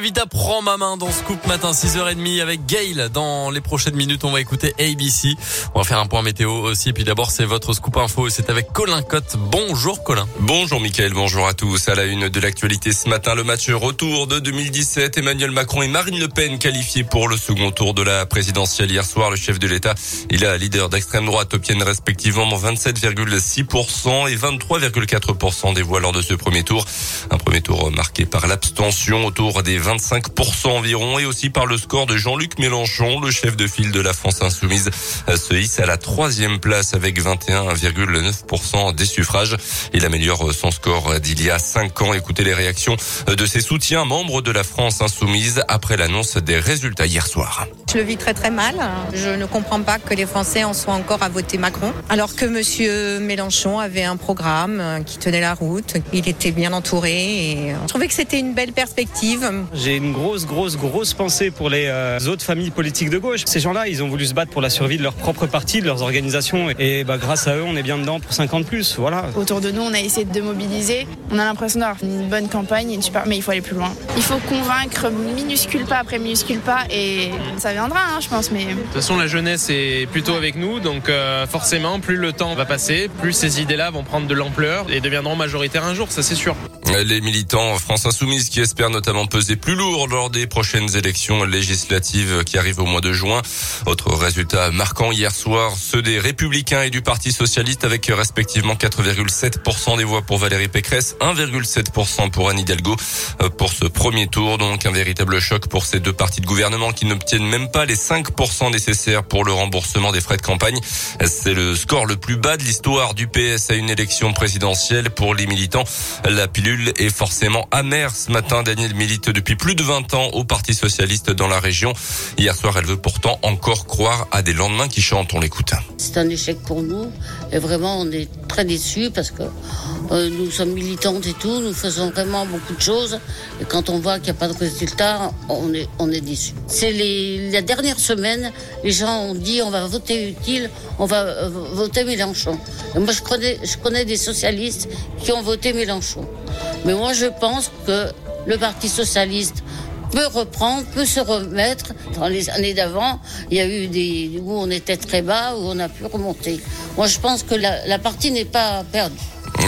Vita prend ma main dans Scoop matin 6h30 avec Gail. Dans les prochaines minutes, on va écouter ABC. On va faire un point météo aussi. Et puis d'abord, c'est votre Scoop Info. C'est avec Colin Cotte. Bonjour Colin. Bonjour Mickaël, bonjour à tous. À la une de l'actualité ce matin, le match retour de 2017. Emmanuel Macron et Marine Le Pen qualifiés pour le second tour de la présidentielle hier soir. Le chef de l'État et la leader d'extrême droite obtiennent respectivement 27,6% et 23,4% des voix lors de ce premier tour. Un premier tour marqué par l'abstention autour des 25% environ et aussi par le score de Jean-Luc Mélenchon, le chef de file de la France insoumise, se hisse à la troisième place avec 21,9% des suffrages. Il améliore son score d'il y a cinq ans. Écoutez les réactions de ses soutiens membres de la France insoumise après l'annonce des résultats hier soir. Je le vis très très mal. Je ne comprends pas que les Français en soient encore à voter Macron, alors que Monsieur Mélenchon avait un programme qui tenait la route. Il était bien entouré et je trouvais que c'était une belle perspective. J'ai une grosse, grosse, grosse pensée pour les euh, autres familles politiques de gauche. Ces gens-là, ils ont voulu se battre pour la survie de leur propre parti, de leurs organisations. Et bah, grâce à eux, on est bien dedans pour 50 plus. Voilà. Autour de nous, on a essayé de mobiliser. On a l'impression d'avoir une bonne campagne, une super... mais il faut aller plus loin. Il faut convaincre minuscule pas après minuscule pas et ça viendra, hein, je pense. Mais... De toute façon, la jeunesse est plutôt avec nous. Donc euh, forcément, plus le temps va passer, plus ces idées-là vont prendre de l'ampleur et deviendront majoritaires un jour, ça c'est sûr. Les militants France Insoumise qui espèrent notamment peser plus lourd lors des prochaines élections législatives qui arrivent au mois de juin. Autre résultat marquant hier soir, ceux des Républicains et du Parti Socialiste avec respectivement 4,7% des voix pour Valérie Pécresse, 1,7% pour Anne Hidalgo pour ce premier tour. Donc un véritable choc pour ces deux partis de gouvernement qui n'obtiennent même pas les 5% nécessaires pour le remboursement des frais de campagne. C'est le score le plus bas de l'histoire du PS à une élection présidentielle pour les militants. La pilule est forcément amère ce matin. Daniel milite depuis plus de 20 ans au Parti Socialiste dans la région. Hier soir, elle veut pourtant encore croire à des lendemains qui chantent. On l'écoute. C'est un échec pour nous et vraiment on est très déçus parce que euh, nous sommes militantes et tout, nous faisons vraiment beaucoup de choses et quand on voit qu'il n'y a pas de résultat, on est, on est déçus. C'est la dernière semaine, les gens ont dit on va voter utile, on va euh, voter Mélenchon. Moi je connais, je connais des socialistes qui ont voté Mélenchon. Mais moi je pense que le Parti socialiste peut reprendre, peut se remettre. Dans les années d'avant, il y a eu des où on était très bas, où on a pu remonter. Moi, je pense que la, la partie n'est pas perdue.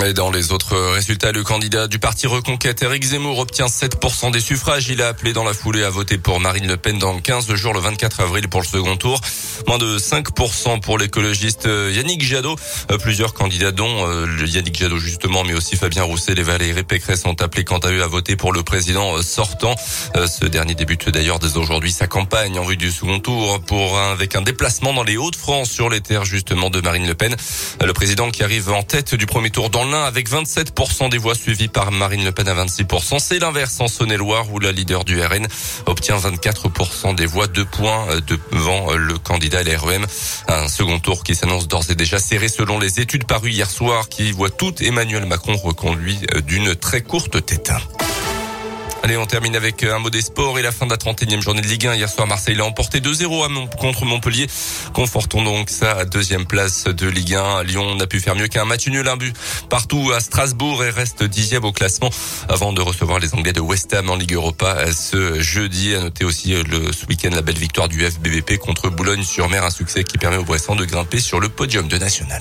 Et dans les autres résultats, le candidat du parti Reconquête, Éric Zemmour, obtient 7% des suffrages. Il a appelé dans la foulée à voter pour Marine Le Pen dans 15 jours, le 24 avril pour le second tour. Moins de 5% pour l'écologiste Yannick Jadot. Plusieurs candidats, dont Yannick Jadot justement, mais aussi Fabien Roussel et Valérie Pécresse ont appelé quant à eux à voter pour le président sortant. Ce dernier débute d'ailleurs dès aujourd'hui sa campagne en vue du second tour pour avec un déplacement dans les Hauts-de-France sur les terres justement de Marine Le Pen. Le président qui arrive en tête du premier tour dans l'un avec 27% des voix suivies par Marine Le Pen à 26%. C'est l'inverse en Saône-et-Loire où la leader du RN obtient 24% des voix, deux points devant le candidat LREM. Un second tour qui s'annonce d'ores et déjà serré selon les études parues hier soir qui voient tout Emmanuel Macron reconduit d'une très courte tête. Allez, on termine avec un mot des sports et la fin de la 31e journée de Ligue 1. Hier soir, Marseille l'a emporté 2-0 contre Montpellier. Confortons donc sa deuxième place de Ligue 1. Lyon n'a pu faire mieux qu'un match nul, un but partout à Strasbourg et reste dixième au classement avant de recevoir les Anglais de West Ham en Ligue Europa ce jeudi. À noter aussi le, ce week-end la belle victoire du FBVP contre Boulogne-sur-Mer, un succès qui permet aux Bressans de grimper sur le podium de National.